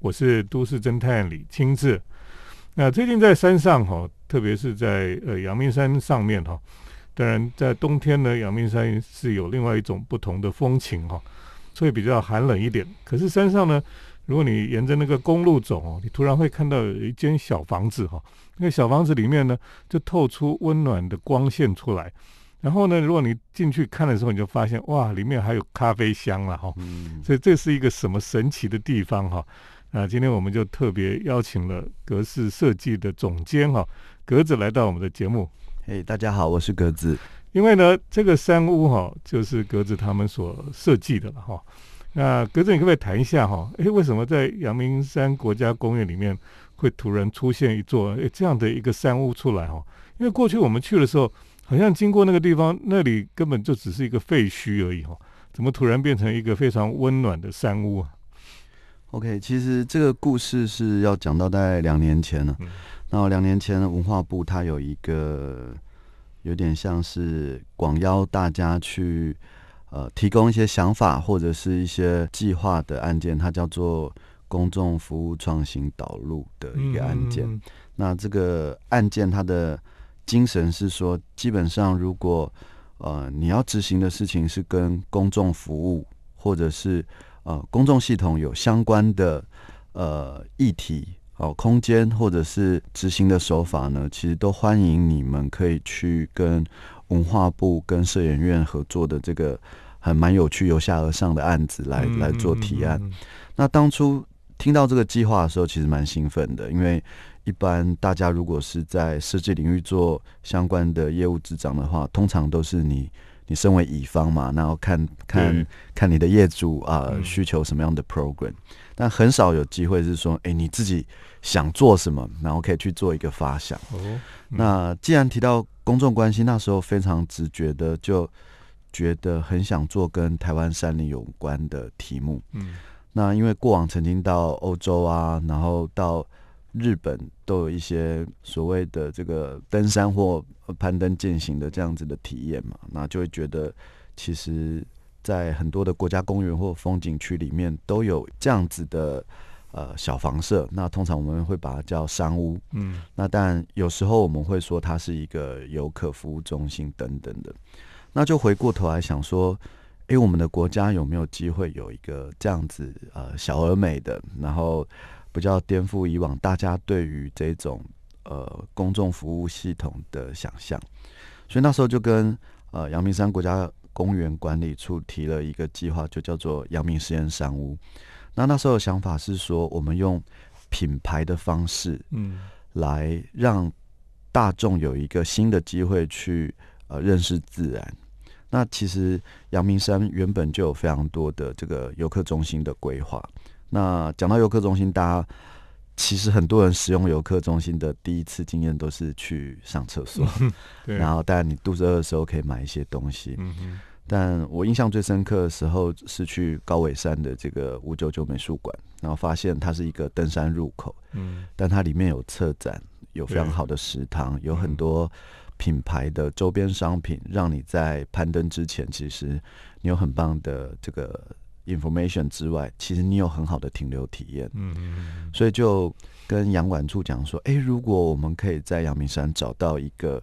我是都市侦探李清志。那最近在山上哈，特别是在呃阳明山上面哈，当然在冬天呢，阳明山是有另外一种不同的风情哈，所以比较寒冷一点。可是山上呢，如果你沿着那个公路走哦，你突然会看到有一间小房子哈，那个小房子里面呢，就透出温暖的光线出来。然后呢，如果你进去看的时候，你就发现哇，里面还有咖啡香了哈。嗯。所以这是一个什么神奇的地方哈？啊，今天我们就特别邀请了格式设计的总监哈，格子来到我们的节目。嘿，大家好，我是格子。因为呢，这个山屋哈，就是格子他们所设计的了哈。那格子，你可不可以谈一下哈？诶，为什么在阳明山国家公园里面会突然出现一座诶这样的一个山屋出来哈？因为过去我们去的时候。好像经过那个地方，那里根本就只是一个废墟而已哈，怎么突然变成一个非常温暖的山屋啊？OK，其实这个故事是要讲到大概两年前了。嗯、那两年前文化部它有一个有点像是广邀大家去呃提供一些想法或者是一些计划的案件，它叫做公众服务创新导入的一个案件。那这个案件它的精神是说，基本上如果呃你要执行的事情是跟公众服务或者是呃公众系统有相关的呃议题哦空间或者是执行的手法呢，其实都欢迎你们可以去跟文化部跟摄影院合作的这个还蛮有趣由下而上的案子来来做提案。那当初听到这个计划的时候，其实蛮兴奋的，因为。一般大家如果是在设计领域做相关的业务执掌的话，通常都是你你身为乙方嘛，然后看看看你的业主啊需求什么样的 program，但很少有机会是说，哎，你自己想做什么，然后可以去做一个发想。哦，那既然提到公众关系，那时候非常直觉的就觉得很想做跟台湾山林有关的题目。嗯，那因为过往曾经到欧洲啊，然后到。日本都有一些所谓的这个登山或攀登践行的这样子的体验嘛，那就会觉得其实，在很多的国家公园或风景区里面都有这样子的呃小房舍，那通常我们会把它叫山屋，嗯，那但有时候我们会说它是一个游客服务中心等等的，那就回过头来想说，诶，我们的国家有没有机会有一个这样子呃小而美的，然后。比较颠覆以往大家对于这种呃公众服务系统的想象，所以那时候就跟呃阳明山国家公园管理处提了一个计划，就叫做阳明实验山屋。那那时候的想法是说，我们用品牌的方式，嗯，来让大众有一个新的机会去呃认识自然。那其实阳明山原本就有非常多的这个游客中心的规划。那讲到游客中心，大家其实很多人使用游客中心的第一次经验都是去上厕所，然后当然你肚子饿的时候可以买一些东西。但我印象最深刻的时候是去高尾山的这个五九九美术馆，然后发现它是一个登山入口，嗯，但它里面有策展，有非常好的食堂，有很多品牌的周边商品，让你在攀登之前，其实你有很棒的这个。Information 之外，其实你有很好的停留体验，嗯嗯，所以就跟杨管处讲说，哎，如果我们可以在阳明山找到一个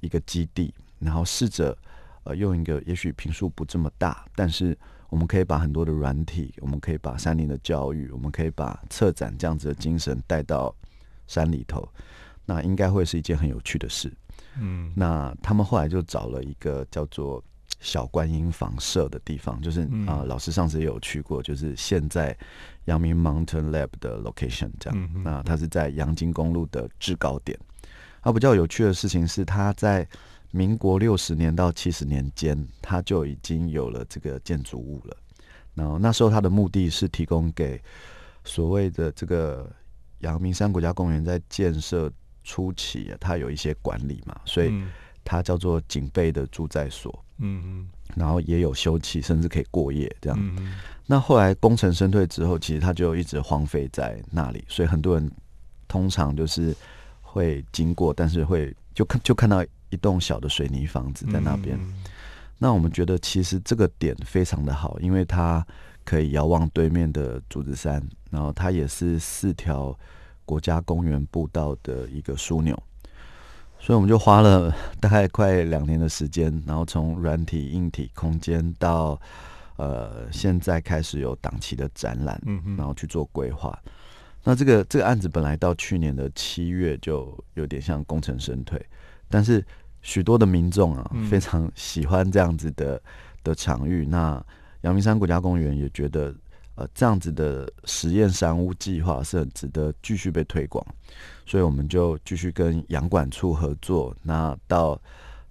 一个基地，然后试着呃用一个也许平数不这么大，但是我们可以把很多的软体，我们可以把山林的教育，我们可以把策展这样子的精神带到山里头，那应该会是一件很有趣的事，嗯，那他们后来就找了一个叫做。小观音房舍的地方，就是啊，老师上次也有去过，就是现在阳明 Mountain Lab 的 location 这样。那它是在阳金公路的制高点。它，比较有趣的事情是，它在民国六十年到七十年间，它就已经有了这个建筑物了。然后那时候它的目的是提供给所谓的这个阳明山国家公园在建设初期，它有一些管理嘛，所以它叫做警备的住在所。嗯嗯，然后也有休憩，甚至可以过夜这样。那后来功成身退之后，其实它就一直荒废在那里，所以很多人通常就是会经过，但是会就看就看到一栋小的水泥房子在那边。那我们觉得其实这个点非常的好，因为它可以遥望对面的竹子山，然后它也是四条国家公园步道的一个枢纽，所以我们就花了大概快两年的时间，然后从软体、硬体、空间到呃现在开始有档期的展览，嗯然后去做规划。那这个这个案子本来到去年的七月就有点像功成身退，但是许多的民众啊嗯非常喜欢这样子的的场域。那阳明山国家公园也觉得，呃，这样子的实验山屋计划是很值得继续被推广，所以我们就继续跟阳管处合作。那到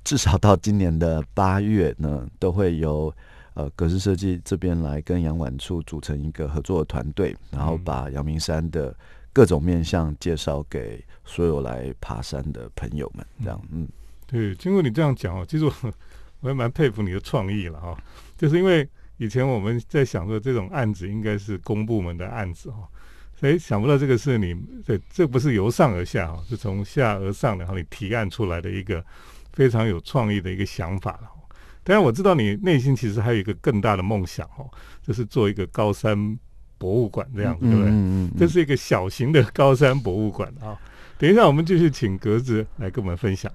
至少到今年的八月呢，都会由呃格式设计这边来跟阳管处组成一个合作的团队，然后把阳明山的各种面向介绍给所有来爬山的朋友们。这样，嗯，对，经过你这样讲哦，其实我 我也蛮佩服你的创意了哈、就是因为以前我们在想说这种案子应该是公部门的案子哈、所以想不到这个是你对，这不是由上而下哈、是从下而上，然后你提案出来的一个非常有创意的一个想法了、哦。当然我知道你内心其实还有一个更大的梦想哦，就是做一个高山博物馆这样子，对不对？嗯嗯这是一个小型的高山博物馆啊。等一下，我们继续请格子来跟我们分享。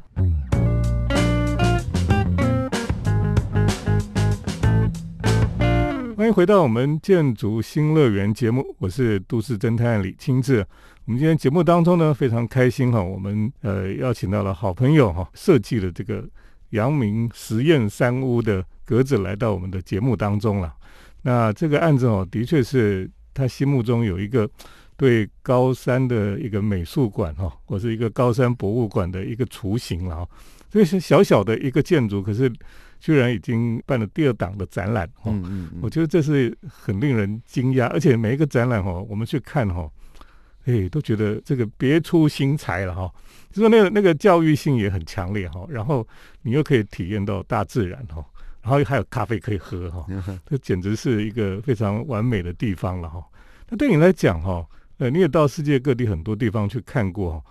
欢迎回到我们建筑新乐园节目，我是都市侦探李清志。我们今天节目当中呢，非常开心哈，我们呃邀请到了好朋友哈，设计了这个阳明实验山屋的格子来到我们的节目当中了。那这个案子哦，的确是他心目中有一个对高山的一个美术馆哈，或是一个高山博物馆的一个雏形了哈。所以是小小的一个建筑，可是居然已经办了第二档的展览哦。嗯嗯嗯，我觉得这是很令人惊讶，而且每一个展览哦，我们去看哈、哦，哎，都觉得这个别出心裁了哈、就说那个那个教育性也很强烈哈、然后你又可以体验到大自然哈、然后还有咖啡可以喝哈、这简直是一个非常完美的地方了哈、那对你来讲哈、呃，你也到世界各地很多地方去看过哈、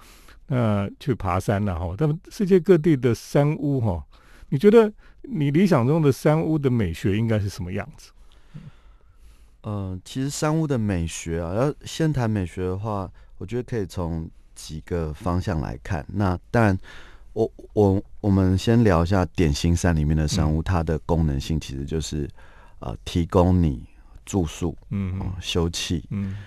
那去爬山了哈、但世界各地的山屋哈、你觉得你理想中的山屋的美学应该是什么样子？嗯，其实山屋的美学啊，要先谈美学的话，我觉得可以从几个方向来看。那当然，我我我们先聊一下点心山里面的山屋，它的功能性其实就是呃提供你住宿、嗯哦休憩。嗯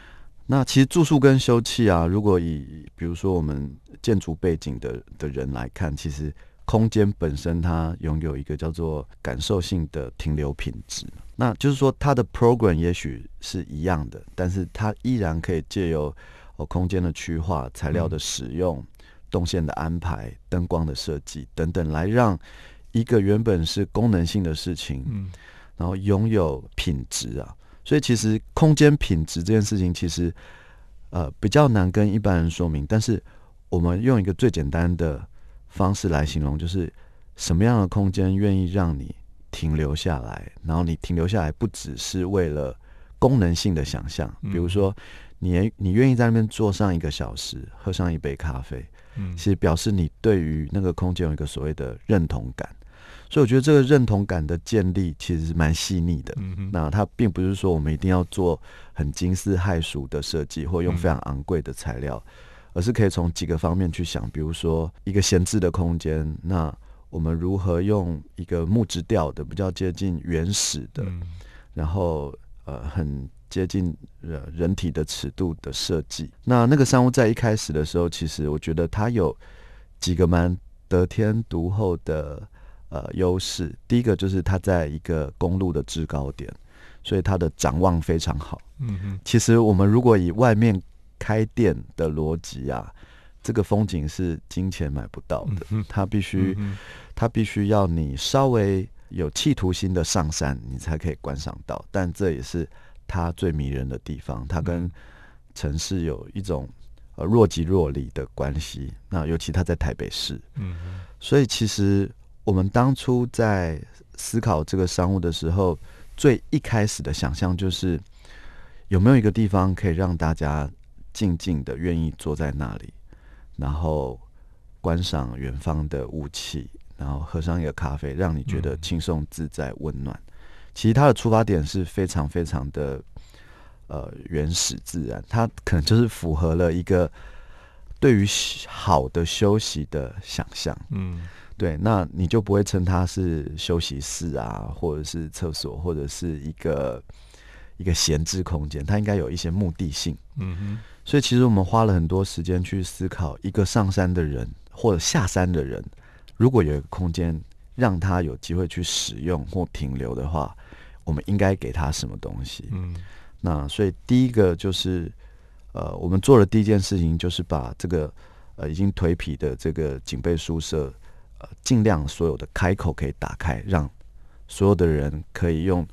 那其实住宿跟休憩啊，如果以比如说我们建筑背景的的人来看，其实空间本身它拥有一个叫做感受性的停留品质。那就是说，它的 program 也许是一样的，但是它依然可以借由哦空间的区划、材料的使用、动线的安排、灯光的设计等等，来让一个原本是功能性的事情，嗯然后拥有品质啊。所以其实空间品质这件事情，其实呃比较难跟一般人说明，但是我们用一个最简单的方式来形容，就是什么样的空间愿意让你停留下来，然后你停留下来不只是为了功能性的想象，嗯比如说你你愿意在那边坐上一个小时，喝上一杯咖啡，嗯其实表示你对于那个空间有一个所谓的认同感。所以我觉得这个认同感的建立其实是蛮细腻的。嗯哼那它并不是说我们一定要做很惊世骇俗的设计，或用嗯非常昂贵的材料，而是可以从几个方面去想，比如说一个闲置的空间，那我们如何用一个木质调的、比较接近原始的，嗯然后呃很接近人人体的尺度的设计。那那个商务在一开始的时候，其实我觉得它有几个蛮得天独厚的呃优势。第一个就是它在一个公路的制高点，所以它的展望非常好。嗯哼其实我们如果以外面开店的逻辑啊，这个风景是金钱买不到的，嗯它必须嗯它必须要你稍微有企图心的上山，你才可以观赏到。但这也是它最迷人的地方，它跟嗯。城市有一种呃若即若离的关系。那尤其它在台北市，嗯所以其实我们当初在思考这个商务的时候，最一开始的想象就是有没有一个地方可以让大家静静的愿意坐在那里，然后观赏远方的雾气，然后喝上一个咖啡，让你觉得嗯轻松自在、温暖。其实它的出发点是非常非常的呃原始自然，它可能就是符合了一个对于好的休息的想象。嗯，对，那你就不会称它是休息室啊，或者是厕所，或者是一个一个闲置空间，它应该有一些目的性。嗯哼，所以其实我们花了很多时间去思考，一个上山的人或者下山的人，如果有一个空间让他有机会去使用或停留的话。我们应该给他什么东西？嗯，那所以第一个就是，呃，我们做的第一件事情就是把这个呃已经颓圮的这个警备宿舍，呃，尽量所有的开口可以打开，让所有的人可以用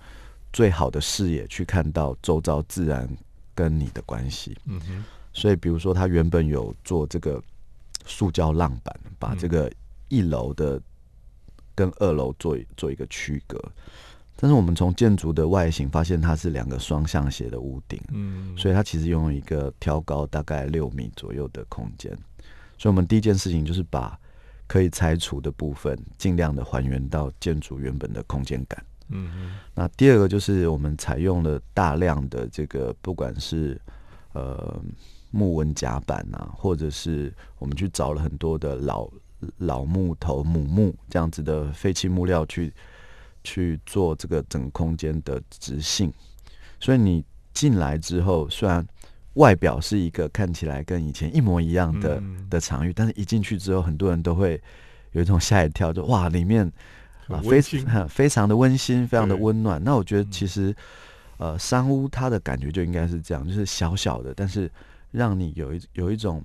最好的视野去看到周遭自然跟你的关系。嗯哼，所以比如说他原本有做这个塑胶浪板，把这个一楼的跟二楼做做一个区隔。但是我们从建筑的外形发现，它是两个双向斜的屋顶，嗯，所以它其实拥有一个挑高大概六米左右的空间。所以，我们第一件事情就是把可以拆除的部分尽量的还原到建筑原本的空间感。嗯，那第二个就是我们采用了大量的这个，不管是呃木纹甲板啊，或者是我们去找了很多的老老木头、母木这样子的废弃木料去。去做这个整个空间的直性，所以你进来之后，虽然外表是一个看起来跟以前一模一样的的场域，但是一进去之后，很多人都会有一种吓一跳，就哇，里面啊非 非常的温馨，非常的温暖。那我觉得其实呃，山屋它的感觉就应该是这样，就是小小的，但是让你有一有一种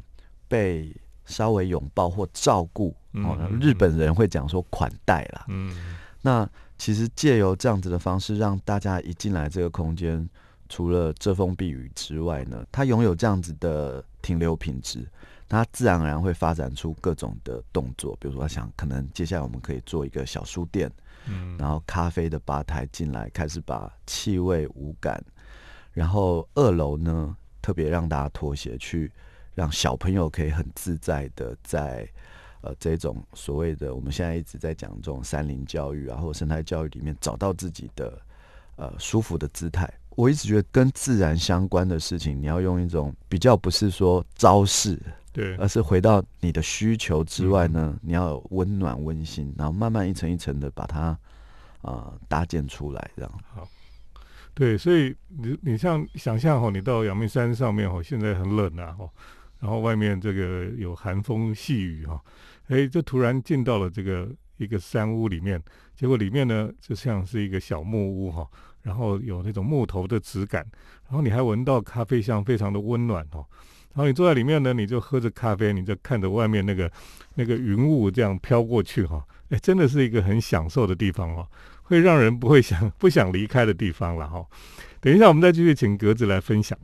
被稍微拥抱或照顾。哦，日本人会讲说款待啦，嗯，那。其实借由这样子的方式，让大家一进来这个空间，除了遮风避雨之外呢，它拥有这样子的停留品质，它自然而然会发展出各种的动作。比如说，想可能接下来我们可以做一个小书店，嗯，然后咖啡的吧台进来，开始把气味无感，然后二楼呢，特别让大家脱鞋去，让小朋友可以很自在的在。呃，这种所谓的我们现在一直在讲这种山林教育啊，或者生态教育里面，找到自己的呃舒服的姿态。我一直觉得跟自然相关的事情，你要用一种比较不是说招式，对，而是回到你的需求之外呢，你要有温暖温馨，然后慢慢一层一层的把它啊搭建出来，这样。好，对，所以你你像想象哦，你到阳明山上面哦，现在很冷啊，哦。然后外面这个有寒风细雨哈，哎，就突然进到了这个一个山屋里面，结果里面呢就像是一个小木屋哈，然后有那种木头的质感，然后你还闻到咖啡香，非常的温暖哦。然后你坐在里面呢，你就喝着咖啡，你就看着外面那个那个云雾这样飘过去哈，哎，真的是一个很享受的地方哦，会让人不会想不想离开的地方了哈。等一下我们再继续请格子来分享。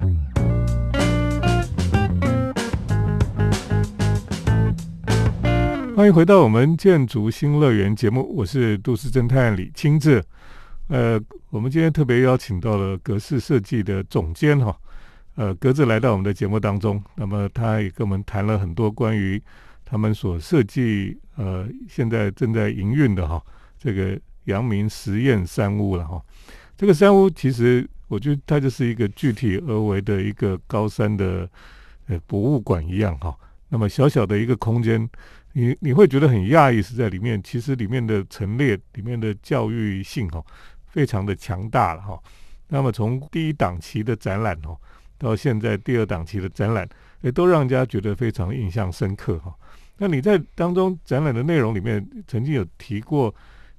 欢迎回到我们建筑新乐园节目，我是都市侦探李清志。呃，我们今天特别邀请到了格式设计的总监哈，呃，格子来到我们的节目当中，那么他也跟我们谈了很多关于他们所设计呃现在正在营运的哈这个阳明实验山屋了哈。这个山屋其实我觉得它就是一个具体而为的一个高山的呃博物馆一样哈。那么小小的一个空间。你你会觉得很讶异，是在里面，其实里面的陈列、里面的教育性哈，非常的强大了哈。那么从第一档期的展览哦，到现在第二档期的展览，也都让人家觉得非常印象深刻哈。那你在当中展览的内容里面，曾经有提过，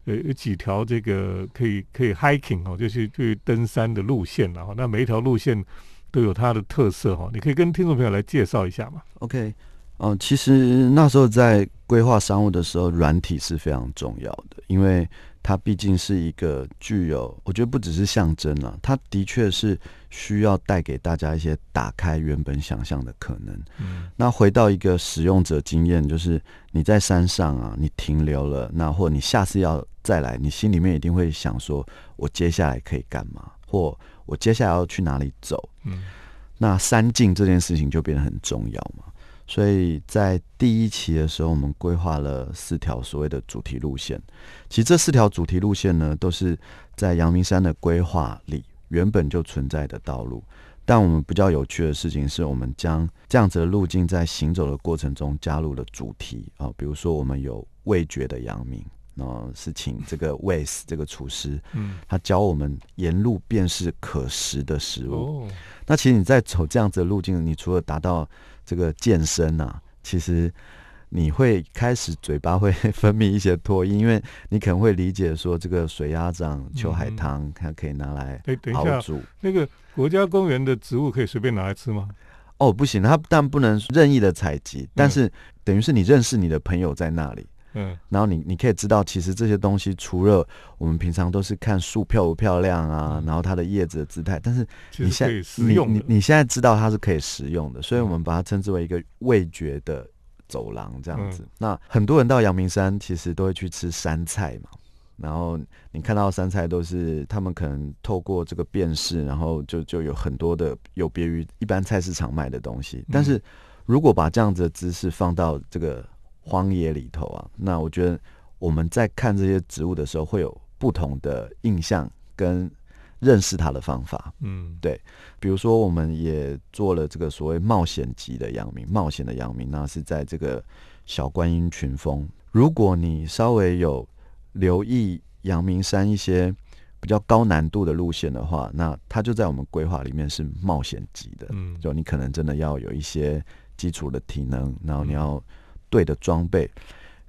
呃，有几条这个可以可以 hiking 哦，就是去登山的路线然后那每一条路线都有它的特色哈，你可以跟听众朋友来介绍一下嘛？OK。哦，其实那时候在规划商务的时候，软体是非常重要的，因为它毕竟是一个具有，我觉得不只是象征啊，它的确是需要带给大家一些打开原本想象的可能。嗯，那回到一个使用者经验，就是你在山上啊，你停留了，那或你下次要再来，你心里面一定会想说，我接下来可以干嘛，或我接下来要去哪里走？嗯，那山境这件事情就变得很重要嘛。所以在第一期的时候，我们规划了四条所谓的主题路线。其实这四条主题路线呢，都是在阳明山的规划里原本就存在的道路。但我们比较有趣的事情是，我们将这样子的路径在行走的过程中加入了主题啊，比如说我们有味觉的阳明，后是请这个 Wes 这个厨师，嗯，他教我们沿路辨识可食的食物。哦，那其实你在走这样子的路径，你除了达到这个健身啊，其实。你会开始嘴巴会分泌一些唾液，因为你可能会理解说这个水鸭掌、秋海棠，它可以拿来熬煮。那个国家公园的植物可以随便拿来吃吗？哦，不行，它但不能任意的采集，但是等于是你认识你的朋友在那里，嗯，然后你你可以知道，其实这些东西除了我们平常都是看树漂不漂亮啊，然后它的叶子的姿态，但是你现在你你你现在知道它是可以食用的，所以我们把它称之为一个味觉的。走廊这样子，那很多人到阳明山其实都会去吃山菜嘛。然后你看到山菜都是他们可能透过这个辨识，然后就就有很多的有别于一般菜市场卖的东西。但是如果把这样子的姿势放到这个荒野里头啊，那我觉得我们在看这些植物的时候会有不同的印象跟。认识它的方法，嗯，对，比如说，我们也做了这个所谓冒险级的阳明，冒险的阳明，那是在这个小观音群峰。如果你稍微有留意阳明山一些比较高难度的路线的话，那它就在我们规划里面是冒险级的，嗯，就你可能真的要有一些基础的体能，然后你要对的装备，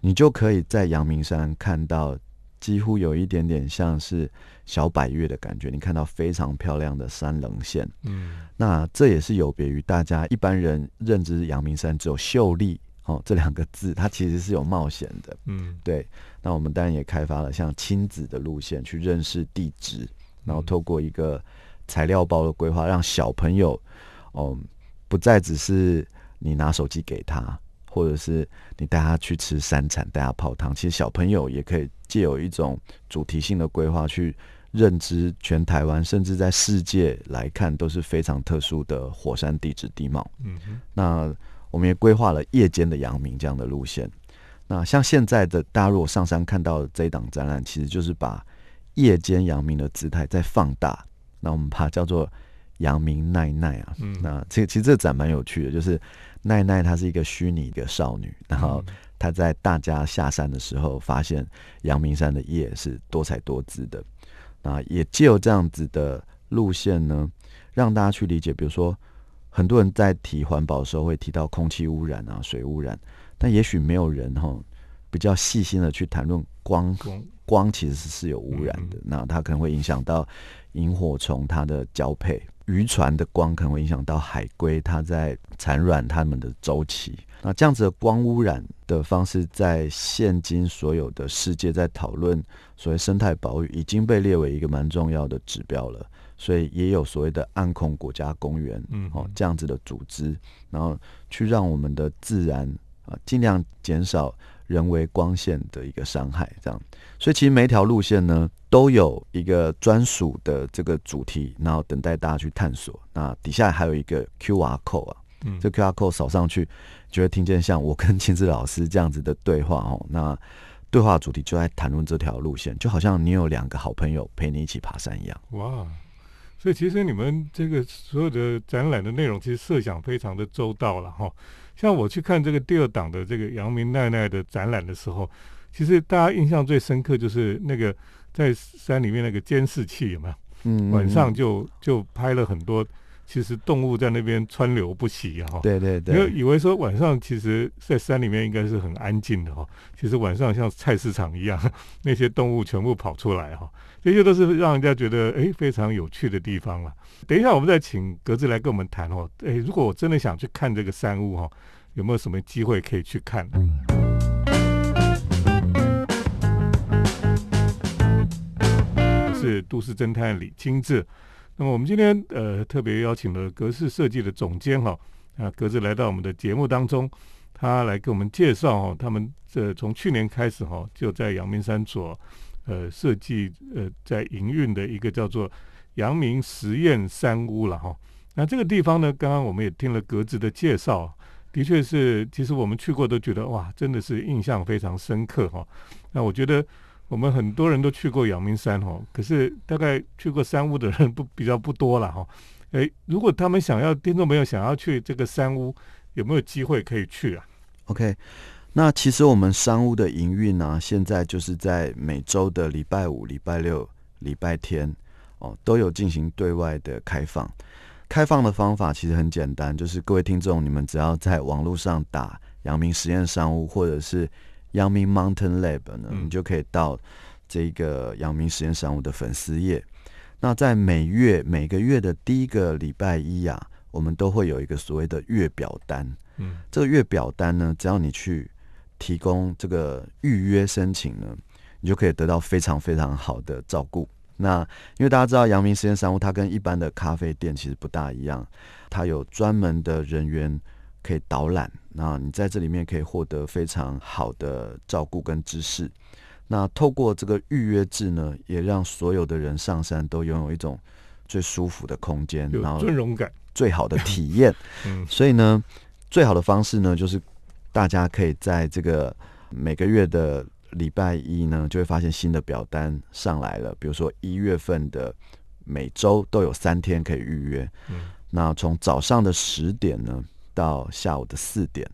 你就可以在阳明山看到。几乎有一点点像是小百越的感觉，你看到非常漂亮的山棱线，嗯，那这也是有别于大家一般人认知阳明山只有秀丽哦这两个字，它其实是有冒险的，嗯，对。那我们当然也开发了像亲子的路线去认识地质，然后透过一个材料包的规划，让小朋友哦不再只是你拿手机给他。或者是你带他去吃山产，带他泡汤，其实小朋友也可以借有一种主题性的规划去认知全台湾，甚至在世界来看都是非常特殊的火山地质地貌。嗯，那我们也规划了夜间的阳明这样的路线。那像现在的大家如果上山看到这一档展览，其实就是把夜间阳明的姿态再放大。那我们把它叫做阳明奈奈啊。嗯，那这其实这展蛮有趣的，就是。奈奈她是一个虚拟的少女，然后她在大家下山的时候，发现阳明山的夜是多彩多姿的。那也借由这样子的路线呢，让大家去理解，比如说很多人在提环保的时候会提到空气污染啊、水污染，但也许没有人哈比较细心的去谈论光光其实是有污染的，那它可能会影响到萤火虫它的交配。渔船的光可能会影响到海龟，它在产卵它们的周期。那这样子的光污染的方式，在现今所有的世界在讨论所谓生态保育，已经被列为一个蛮重要的指标了。所以也有所谓的暗控国家公园，嗯，哦，这样子的组织，然后去让我们的自然啊，尽量减少。人为光线的一个伤害，这样，所以其实每一条路线呢，都有一个专属的这个主题，然后等待大家去探索。那底下还有一个 Q R code 啊，嗯，这 Q R code 扫上去，就会听见像我跟亲子老师这样子的对话哦。那对话主题就在谈论这条路线，就好像你有两个好朋友陪你一起爬山一样。哇，所以其实你们这个所有的展览的内容，其实设想非常的周到了哈。像我去看这个第二档的这个杨明奈奈的展览的时候，其实大家印象最深刻就是那个在山里面那个监视器有没有？嗯，晚上就就拍了很多，其实动物在那边川流不息哈。对对对。因为以为说晚上其实，在山里面应该是很安静的哈，其实晚上像菜市场一样，那些动物全部跑出来哈，这些都是让人家觉得哎非常有趣的地方了。等一下，我们再请格子来跟我们谈哦。诶，如果我真的想去看这个山屋哈，有没有什么机会可以去看？是都市侦探李清志。那么我们今天呃特别邀请了格式设计的总监哈啊格子来到我们的节目当中，他来给我们介绍哦，他们这从去年开始哈就在阳明山做呃设计呃在营运的一个叫做。阳明实验山屋了哈，那这个地方呢，刚刚我们也听了格子的介绍，的确是，其实我们去过都觉得哇，真的是印象非常深刻哈。那我觉得我们很多人都去过阳明山哈，可是大概去过山屋的人不比较不多了哈。哎，如果他们想要听众朋友想要去这个山屋，有没有机会可以去啊？OK，那其实我们商务的营运呢，现在就是在每周的礼拜五、礼拜六、礼拜天哦，都有进行对外的开放。开放的方法其实很简单，就是各位听众，你们只要在网络上打“阳明实验商务”或者是“阳明 Mountain Lab” 呢，你就可以到这个阳明实验商务的粉丝页。那在每月每个月的第一个礼拜一呀，我们都会有一个所谓的月表单。嗯，这个月表单呢，只要你去提供这个预约申请呢，你就可以得到非常非常好的照顾。那因为大家知道阳明实验商务，它跟一般的咖啡店其实不大一样，它有专门的人员可以导览，那你在这里面可以获得非常好的照顾跟知识。那透过这个预约制呢，也让所有的人上山都拥有一种最舒服的空间，然后尊荣感，最好的体验。嗯，所以呢，最好的方式呢，就是大家可以在这个每个月的。礼拜一呢，就会发现新的表单上来了。比如说一月份的每周都有三天可以预约。嗯，那从早上的十点呢到下午的四点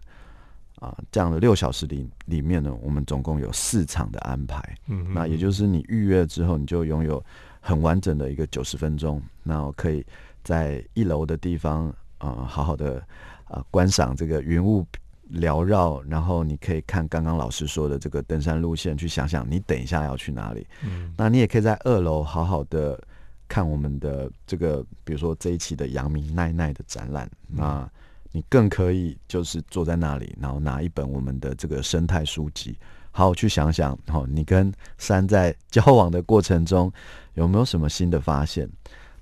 啊，这样的六小时里里面呢，我们总共有四场的安排。嗯，那也就是你预约之后，你就拥有很完整的一个九十分钟，那可以在一楼的地方啊，好好的啊观赏这个云雾。缭绕，然后你可以看刚刚老师说的这个登山路线，去想想你等一下要去哪里。嗯，那你也可以在二楼好好的看我们的这个，比如说这一期的杨明奈奈的展览。那你更可以就是坐在那里，然后拿一本我们的这个生态书籍，好好去想想，哦，你跟山在交往的过程中有没有什么新的发现？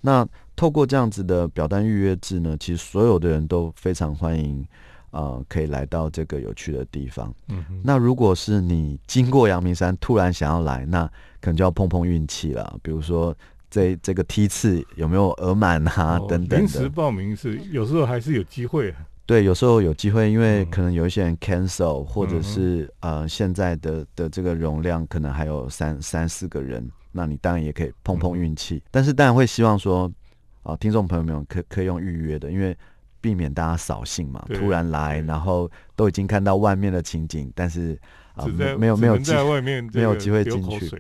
那透过这样子的表单预约制呢，其实所有的人都非常欢迎。呃，可以来到这个有趣的地方。嗯，那如果是你经过阳明山，突然想要来，那可能就要碰碰运气了。比如说，这这个梯次有没有额满啊？等等。临时报名是有时候还是有机会。对，有时候有机会，因为可能有一些人 cancel，或者是呃，现在的的这个容量可能还有三三四个人，那你当然也可以碰碰运气。但是当然会希望说，啊，听众朋友们可可以用预约的，因为。避免大家扫兴嘛，突然来，然后都已经看到外面的情景，但是啊，没有没有在外面没有机会进去。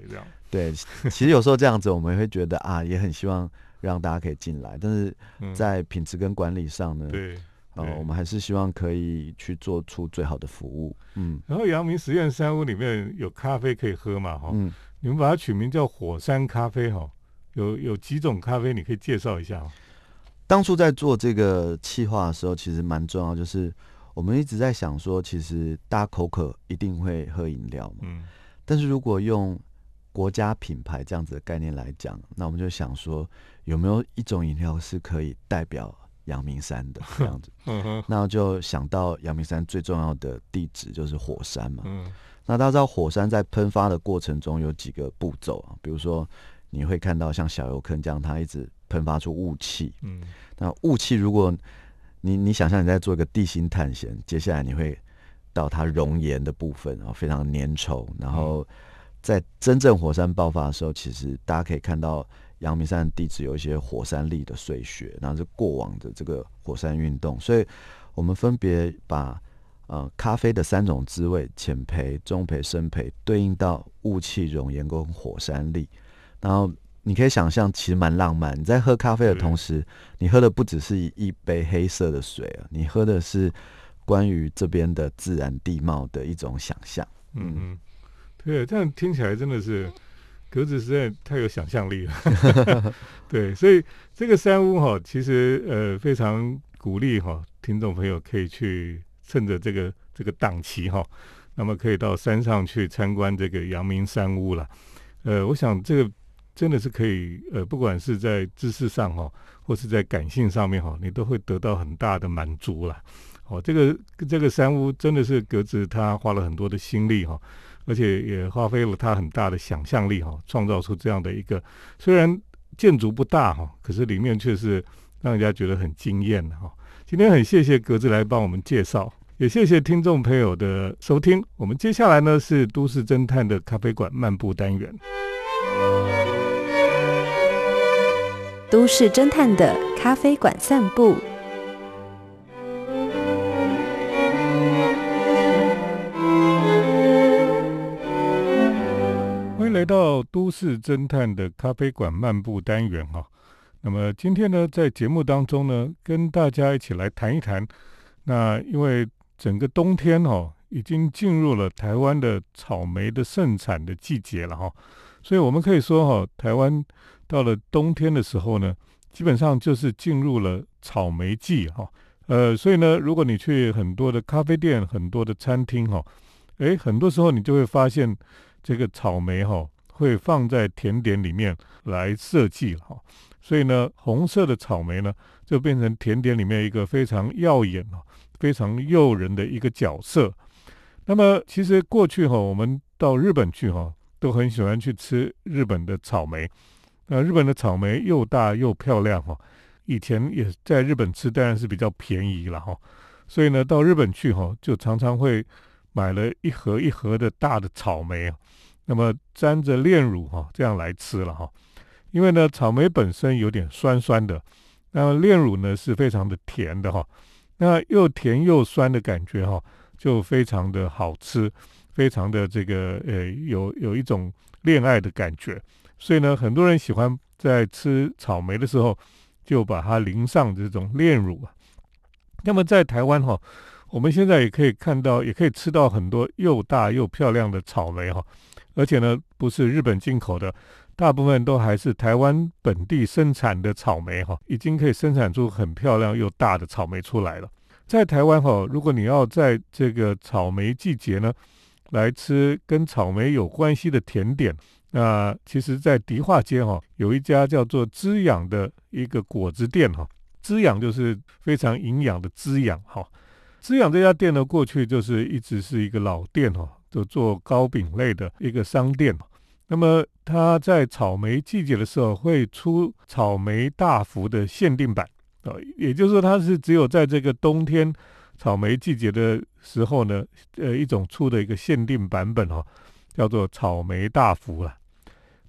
对，其实有时候这样子，我们会觉得啊，也很希望让大家可以进来，但是在品质跟管理上呢，对，呃，我们还是希望可以去做出最好的服务。嗯，然后阳明实验山屋里面有咖啡可以喝嘛？哈，嗯，你们把它取名叫火山咖啡哈，有有几种咖啡，你可以介绍一下。当初在做这个企划的时候，其实蛮重要，就是我们一直在想说，其实大家口渴一定会喝饮料嘛。嗯。但是如果用国家品牌这样子的概念来讲，那我们就想说，有没有一种饮料是可以代表阳明山的 这样子？嗯哼。那就想到阳明山最重要的地址就是火山嘛。嗯。那大家知道火山在喷发的过程中有几个步骤啊？比如说你会看到像小油坑这样，它一直。喷发出雾气，嗯，那雾气，如果你你想象你在做一个地心探险，接下来你会到它熔岩的部分，然后非常粘稠，然后在真正火山爆发的时候，其实大家可以看到阳明山地质有一些火山粒的碎屑，然后是过往的这个火山运动，所以我们分别把呃咖啡的三种滋味浅培、中培、深培对应到雾气、熔岩跟火山粒，然后。你可以想象，其实蛮浪漫。你在喝咖啡的同时，你喝的不只是一杯黑色的水啊，你喝的是关于这边的自然地貌的一种想象。嗯嗯，对，这样听起来真的是格子实在太有想象力了。对，所以这个山屋哈，其实呃非常鼓励哈听众朋友可以去趁着这个这个档期哈，那么可以到山上去参观这个阳明山屋了。呃，我想这个。真的是可以，呃，不管是在知识上哈，或是在感性上面哈，你都会得到很大的满足了。哦，这个这个山屋真的是格子他花了很多的心力哈，而且也花费了他很大的想象力哈，创造出这样的一个虽然建筑不大哈，可是里面却是让人家觉得很惊艳的哈。今天很谢谢格子来帮我们介绍，也谢谢听众朋友的收听。我们接下来呢是都市侦探的咖啡馆漫步单元。都市侦探的咖啡馆散步。欢迎来到都市侦探的咖啡馆漫步单元哈。那么今天呢，在节目当中呢，跟大家一起来谈一谈。那因为整个冬天哈，已经进入了台湾的草莓的盛产的季节了哈，所以我们可以说哈，台湾到了冬天的时候呢，基本上就是进入了草莓季哈。呃，所以呢，如果你去很多的咖啡店、很多的餐厅哈，诶，很多时候你就会发现这个草莓哈会放在甜点里面来设计哈。所以呢，红色的草莓呢，就变成甜点里面一个非常耀眼、非常诱人的一个角色。那么，其实过去哈，我们到日本去哈，都很喜欢去吃日本的草莓。那日本的草莓又大又漂亮哈。以前也在日本吃，当然是比较便宜了哈。所以呢，到日本去哈，就常常会买了一盒一盒的大的草莓，那么沾着炼乳哈，这样来吃了哈。因为呢，草莓本身有点酸酸的，那炼乳呢是非常的甜的哈，那又甜又酸的感觉哈，就非常的好吃，非常的这个呃有有一种恋爱的感觉，所以呢，很多人喜欢在吃草莓的时候就把它淋上这种炼乳。那么在台湾哈，我们现在也可以看到，也可以吃到很多又大又漂亮的草莓哈，而且呢不是日本进口的。大部分都还是台湾本地生产的草莓哈，已经可以生产出很漂亮又大的草莓出来了。在台湾哈，如果你要在这个草莓季节呢，来吃跟草莓有关系的甜点，那其实，在迪化街哈，有一家叫做滋养的一个果子店哈，滋养就是非常营养的滋养哈。滋养这家店呢，过去就是一直是一个老店哈，就做糕饼类的一个商店。那么它在草莓季节的时候会出草莓大福的限定版啊，也就是说它是只有在这个冬天草莓季节的时候呢，呃，一种出的一个限定版本哈，叫做草莓大福了。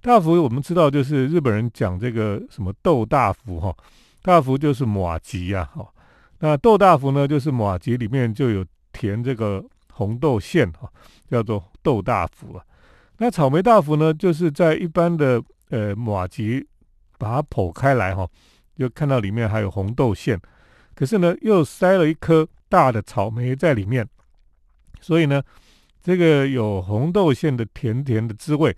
大福我们知道就是日本人讲这个什么豆大福哈，大福就是马吉呀哈，那豆大福呢就是马吉里面就有填这个红豆馅哈，叫做豆大福啊。那草莓大福呢，就是在一般的呃马吉把它剖开来哈，就看到里面还有红豆馅，可是呢又塞了一颗大的草莓在里面，所以呢这个有红豆馅的甜甜的滋味，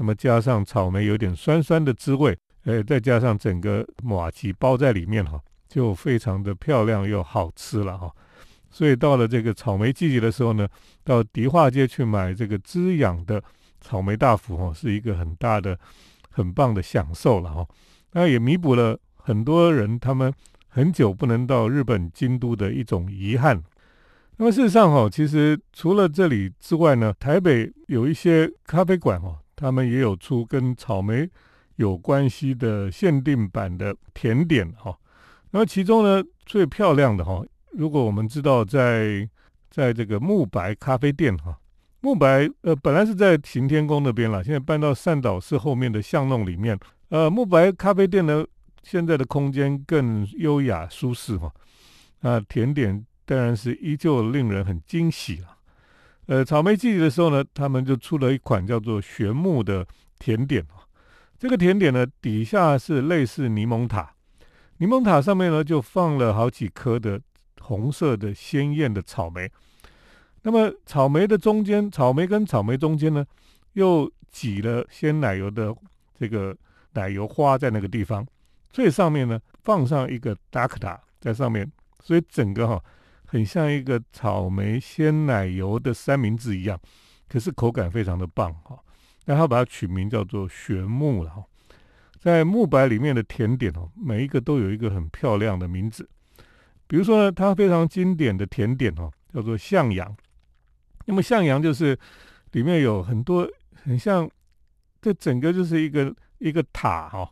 那么加上草莓有点酸酸的滋味，呃再加上整个马吉包在里面哈，就非常的漂亮又好吃了哈。所以到了这个草莓季节的时候呢，到迪化街去买这个滋养的。草莓大福哈，是一个很大的、很棒的享受了哈。那也弥补了很多人他们很久不能到日本京都的一种遗憾。那么事实上哈，其实除了这里之外呢，台北有一些咖啡馆哦，他们也有出跟草莓有关系的限定版的甜点哈。那么其中呢，最漂亮的哈，如果我们知道在在这个慕白咖啡店哈。慕白呃，本来是在行天宫那边了，现在搬到善导寺后面的巷弄里面。呃，慕白咖啡店呢，现在的空间更优雅舒适哈。那甜点当然是依旧令人很惊喜了。呃，草莓季节的时候呢，他们就出了一款叫做玄木的甜点这个甜点呢，底下是类似柠檬塔，柠檬塔上面呢就放了好几颗的红色的鲜艳的草莓。那么草莓的中间，草莓跟草莓中间呢，又挤了鲜奶油的这个奶油花在那个地方，最上面呢放上一个达克塔在上面，所以整个哈很像一个草莓鲜奶油的三明治一样，可是口感非常的棒哈。那他把它取名叫做玄木了哈，在木白里面的甜点哦，每一个都有一个很漂亮的名字，比如说，它非常经典的甜点哦，叫做向阳。那么向阳就是里面有很多很像，这整个就是一个一个塔哈，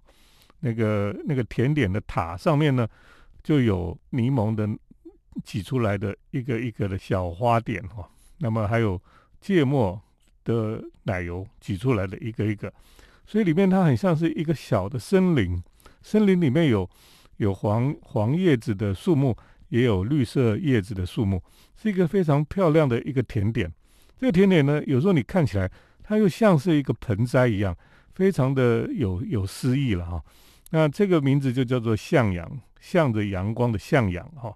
那个那个甜点的塔上面呢就有柠檬的挤出来的一个一个的小花点哈，那么还有芥末的奶油挤出来的一个一个，所以里面它很像是一个小的森林，森林里面有有黄黄叶子的树木，也有绿色叶子的树木，是一个非常漂亮的一个甜点。这个甜点呢，有时候你看起来它又像是一个盆栽一样，非常的有有诗意了哈。那这个名字就叫做向阳，向着阳光的向阳哈。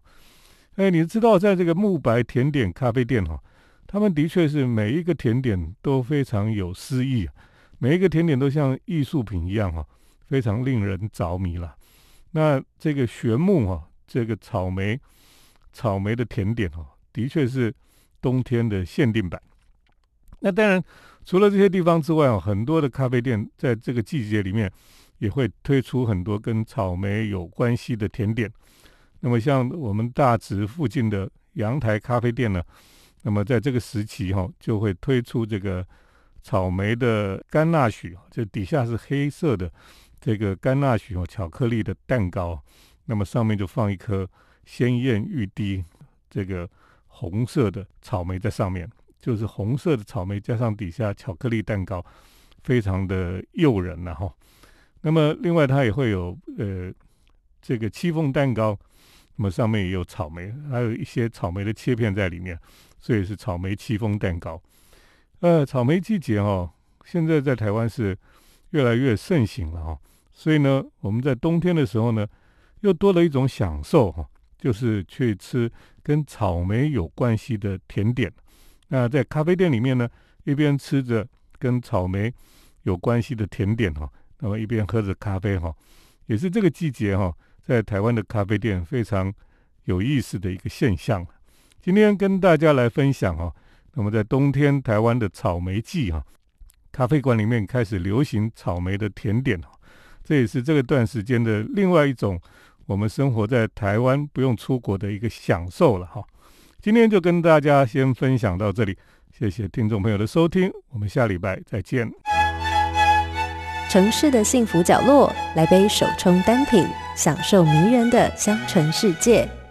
哎，你知道在这个慕白甜点咖啡店哈，他们的确是每一个甜点都非常有诗意，每一个甜点都像艺术品一样哈，非常令人着迷了。那这个玄木哈，这个草莓草莓的甜点哈，的确是冬天的限定版。那当然，除了这些地方之外哦，很多的咖啡店在这个季节里面也会推出很多跟草莓有关系的甜点。那么像我们大直附近的阳台咖啡店呢，那么在这个时期哈，就会推出这个草莓的甘纳许，就底下是黑色的这个甘纳许哦巧克力的蛋糕，那么上面就放一颗鲜艳欲滴这个红色的草莓在上面，就是红色的草莓加上底下巧克力蛋糕，非常的诱人呐哈。那么另外它也会有呃这个戚风蛋糕。那么上面也有草莓，还有一些草莓的切片在里面，所以是草莓戚风蛋糕。呃，草莓季节哈，现在在台湾是越来越盛行了哈。所以呢，我们在冬天的时候呢，又多了一种享受哈，就是去吃跟草莓有关系的甜点。那在咖啡店里面呢，一边吃着跟草莓有关系的甜点哈，那么一边喝着咖啡哈，也是这个季节哈。在台湾的咖啡店非常有意思的一个现象。今天跟大家来分享哈，那么在冬天台湾的草莓季哈，咖啡馆里面开始流行草莓的甜点哈，这也是这个段时间的另外一种我们生活在台湾不用出国的一个享受了哈。今天就跟大家先分享到这里，谢谢听众朋友的收听，我们下礼拜再见。城市的幸福角落，来杯手冲单品。享受迷人的香醇世界。